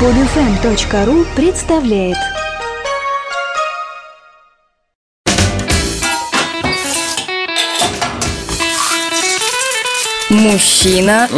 Podfm.ru представляет Мужчина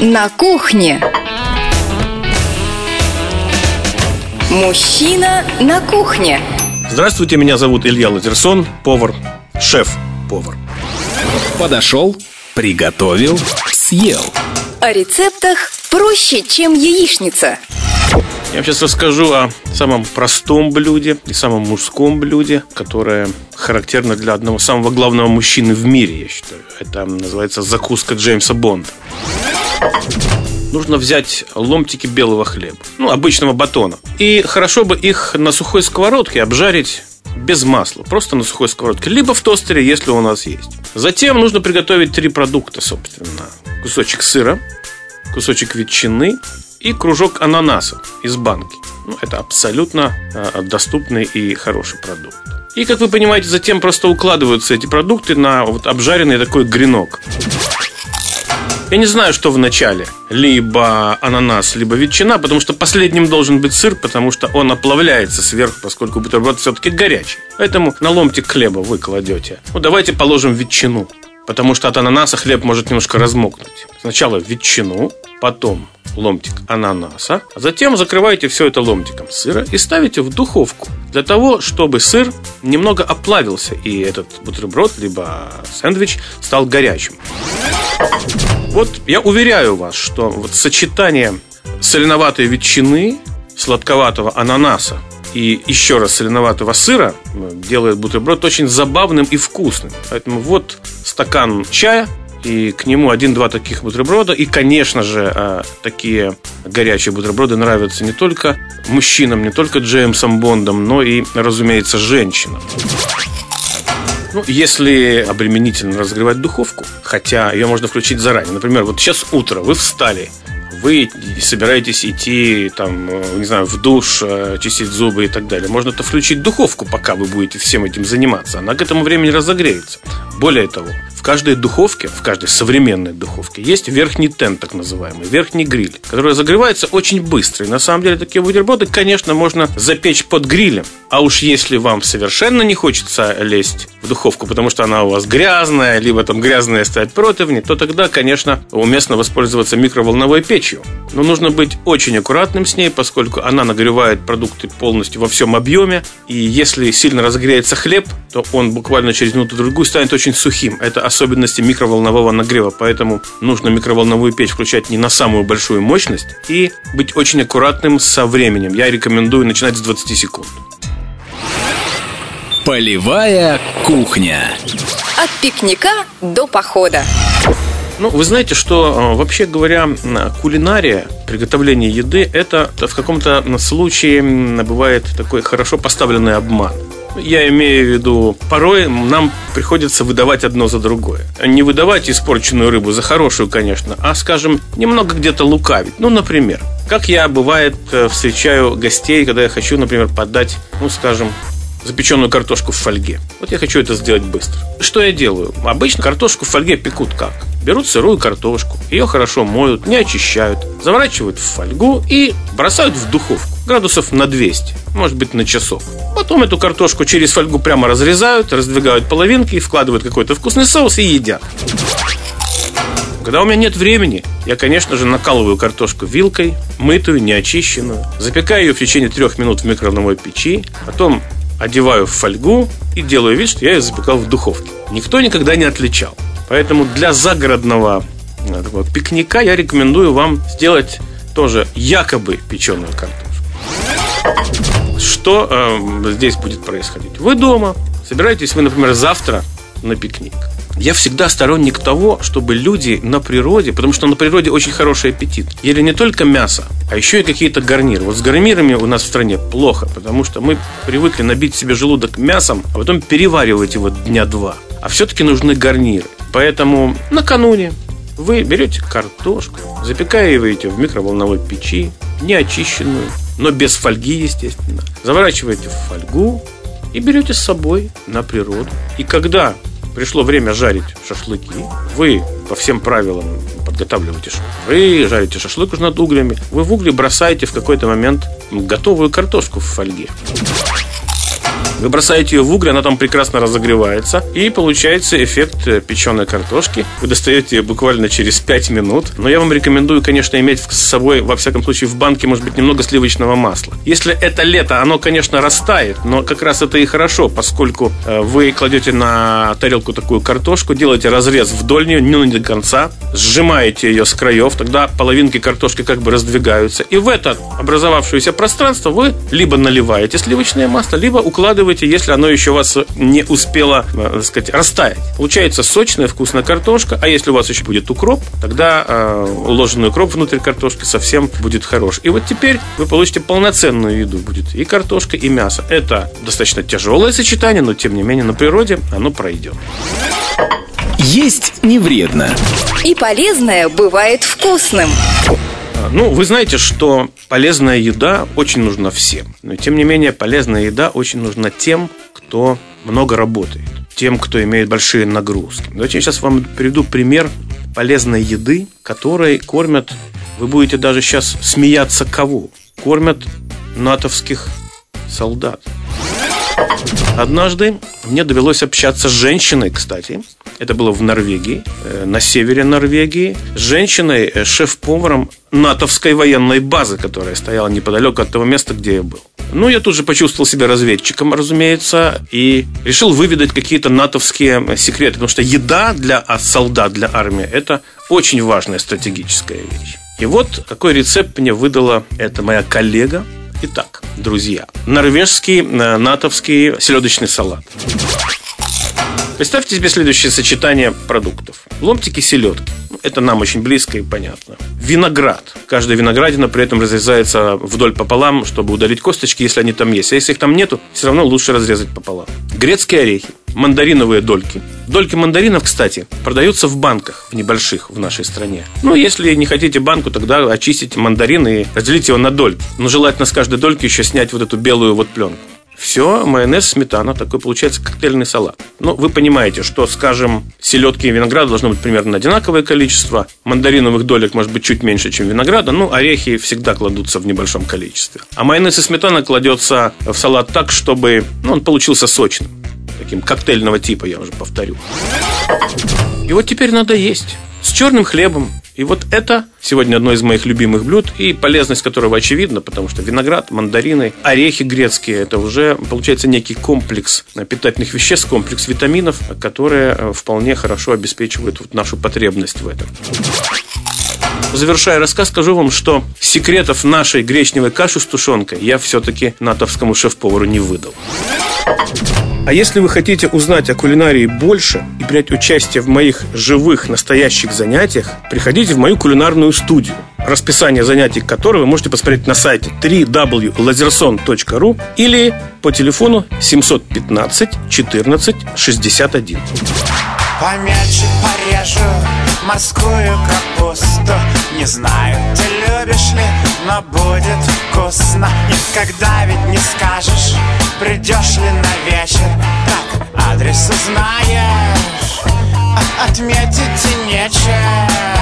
на кухне. Мужчина на кухне. Здравствуйте, меня зовут Илья Лазерсон, повар, шеф-повар. Подошел, приготовил, съел. О рецептах проще, чем яичница. Я вам сейчас расскажу о самом простом блюде и самом мужском блюде, которое характерно для одного самого главного мужчины в мире, я считаю. Это называется закуска Джеймса Бонда. Нужно взять ломтики белого хлеба, ну, обычного батона. И хорошо бы их на сухой сковородке обжарить без масла, просто на сухой сковородке, либо в тостере, если у нас есть. Затем нужно приготовить три продукта, собственно. Кусочек сыра, кусочек ветчины и кружок ананаса из банки. Ну, это абсолютно э, доступный и хороший продукт. И, как вы понимаете, затем просто укладываются эти продукты на вот обжаренный такой гренок. Я не знаю, что в начале. Либо ананас, либо ветчина, потому что последним должен быть сыр, потому что он оплавляется сверху, поскольку бутерброд все-таки горячий. Поэтому на ломтик хлеба вы кладете. Ну, давайте положим ветчину, потому что от ананаса хлеб может немножко размокнуть. Сначала ветчину, потом ломтик ананаса, а затем закрываете все это ломтиком сыра и ставите в духовку для того, чтобы сыр немного оплавился и этот бутерброд либо сэндвич стал горячим. Вот я уверяю вас, что вот сочетание соленоватой ветчины, сладковатого ананаса и еще раз соленоватого сыра делает бутерброд очень забавным и вкусным. Поэтому вот стакан чая, и к нему один-два таких бутерброда. И, конечно же, а, такие горячие бутерброды нравятся не только мужчинам, не только Джеймсом Бондом, но и, разумеется, женщинам. Ну, если обременительно разогревать духовку, хотя ее можно включить заранее. Например, вот сейчас утро, вы встали, вы собираетесь идти, там, э, не знаю, в душ, э, чистить зубы и так далее. Можно это включить духовку, пока вы будете всем этим заниматься. Она к этому времени разогреется. Более того, в каждой духовке, в каждой современной духовке есть верхний тент, так называемый, верхний гриль, который разогревается очень быстро. И на самом деле такие бутерброды, конечно, можно запечь под грилем. А уж если вам совершенно не хочется лезть в духовку, потому что она у вас грязная, либо там грязные стоят противни, то тогда, конечно, уместно воспользоваться микроволновой печью. Но нужно быть очень аккуратным с ней, поскольку она нагревает продукты полностью во всем объеме. И если сильно разогреется хлеб, то он буквально через минуту-другую станет очень сухим. Это особенности микроволнового нагрева, поэтому нужно микроволновую печь включать не на самую большую мощность и быть очень аккуратным со временем. Я рекомендую начинать с 20 секунд. Полевая кухня. От пикника до похода. Ну, вы знаете, что, э, вообще говоря, кулинария, приготовление еды, это в каком-то случае бывает такой хорошо поставленный обман. Я имею в виду, порой нам приходится выдавать одно за другое. Не выдавать испорченную рыбу за хорошую, конечно, а, скажем, немного где-то лукавить. Ну, например, как я, бывает, э, встречаю гостей, когда я хочу, например, подать, ну, скажем, запеченную картошку в фольге. Вот я хочу это сделать быстро. Что я делаю? Обычно картошку в фольге пекут как? Берут сырую картошку, ее хорошо моют, не очищают, заворачивают в фольгу и бросают в духовку градусов на 200, может быть на часок. Потом эту картошку через фольгу прямо разрезают, раздвигают половинки, вкладывают какой-то вкусный соус и едят. Когда у меня нет времени, я, конечно же, накалываю картошку вилкой, мытую, неочищенную, запекаю ее в течение трех минут в микроволновой печи, потом одеваю в фольгу и делаю вид, что я ее запекал в духовке. Никто никогда не отличал. Поэтому для загородного э, пикника я рекомендую вам сделать тоже якобы печеную картошку. Что э, здесь будет происходить? Вы дома, собираетесь вы, например, завтра на пикник. Я всегда сторонник того, чтобы люди на природе, потому что на природе очень хороший аппетит, ели не только мясо, а еще и какие-то гарниры. Вот с гарнирами у нас в стране плохо, потому что мы привыкли набить себе желудок мясом, а потом переваривать его дня два. А все-таки нужны гарниры. Поэтому накануне вы берете картошку, запекаиваете в микроволновой печи, неочищенную, но без фольги, естественно. Заворачиваете в фольгу и берете с собой на природу. И когда пришло время жарить шашлыки, вы по всем правилам подготавливаете шашлык, жарите шашлык уже над углями, вы в угли бросаете в какой-то момент готовую картошку в фольге. Вы бросаете ее в угли, она там прекрасно разогревается, и получается эффект э, печеной картошки. Вы достаете ее буквально через 5 минут. Но я вам рекомендую, конечно, иметь с собой, во всяком случае, в банке, может быть, немного сливочного масла. Если это лето, оно, конечно, растает, но как раз это и хорошо, поскольку э, вы кладете на тарелку такую картошку, делаете разрез вдоль нее, не до конца, сжимаете ее с краев, тогда половинки картошки как бы раздвигаются. И в это образовавшееся пространство вы либо наливаете сливочное масло, либо укладываете попробуйте, если оно еще у вас не успело, э, так сказать, растаять. Получается сочная, вкусная картошка, а если у вас еще будет укроп, тогда э, уложенный укроп внутрь картошки совсем будет хорош. И вот теперь вы получите полноценную еду. Будет и картошка, и мясо. Это достаточно тяжелое сочетание, но тем не менее на природе оно пройдет. Есть не вредно. И полезное бывает вкусным. Ну, вы знаете, что полезная еда очень нужна всем. Но, тем не менее, полезная еда очень нужна тем, кто много работает, тем, кто имеет большие нагрузки. Давайте я сейчас вам приведу пример полезной еды, которой кормят, вы будете даже сейчас смеяться кого? Кормят натовских солдат. Однажды мне довелось общаться с женщиной, кстати. Это было в Норвегии, э, на севере Норвегии. С женщиной, э, шеф-поваром натовской военной базы, которая стояла неподалеку от того места, где я был. Ну, я тут же почувствовал себя разведчиком, разумеется, и решил выведать какие-то натовские э, секреты, потому что еда для солдат, для армии – это очень важная стратегическая вещь. И вот какой рецепт мне выдала эта моя коллега, Итак, друзья, норвежский натовский селедочный салат. Представьте себе следующее сочетание продуктов. Ломтики селедки. Это нам очень близко и понятно. Виноград. Каждая виноградина при этом разрезается вдоль пополам, чтобы удалить косточки, если они там есть. А если их там нету, все равно лучше разрезать пополам. Грецкие орехи. Мандариновые дольки. Дольки мандаринов, кстати, продаются в банках, в небольших в нашей стране. Ну, если не хотите банку, тогда очистите мандарин и разделите его на дольки. Но желательно с каждой дольки еще снять вот эту белую вот пленку. Все, майонез, сметана, такой получается коктейльный салат. Ну, вы понимаете, что, скажем, селедки и винограда должно быть примерно одинаковое количество, мандариновых долек может быть чуть меньше, чем винограда, ну, орехи всегда кладутся в небольшом количестве. А майонез и сметана кладется в салат так, чтобы ну, он получился сочным таким коктейльного типа, я уже повторю. И вот теперь надо есть с черным хлебом. И вот это сегодня одно из моих любимых блюд, и полезность которого очевидна, потому что виноград, мандарины, орехи грецкие – это уже, получается, некий комплекс питательных веществ, комплекс витаминов, которые э, вполне хорошо обеспечивают вот нашу потребность в этом. Завершая рассказ, скажу вам, что секретов нашей гречневой каши с тушенкой я все-таки натовскому шеф-повару не выдал. А если вы хотите узнать о кулинарии больше и принять участие в моих живых, настоящих занятиях, приходите в мою кулинарную студию, расписание занятий которой вы можете посмотреть на сайте www.lazerson.ru или по телефону 715 14 61. Помельче порежу морскую капусту Не знаю, ты любишь ли, но будет вкусно Никогда ведь не скажешь, придешь ли на вечер. Так, адрес узнаешь, отметить и нечем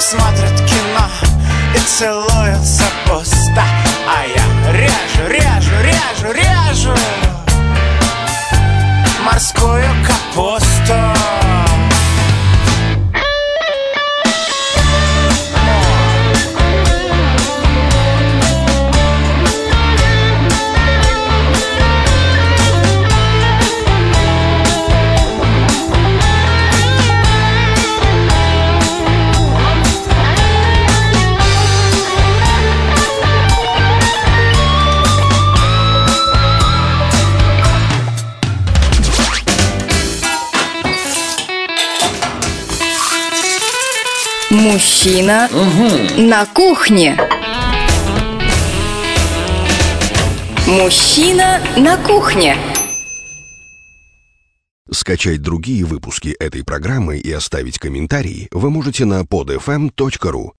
смотрят кино. И целуются Мужчина на кухне. Мужчина на кухне. Скачать другие выпуски этой программы и оставить комментарии вы можете на podfm.ru.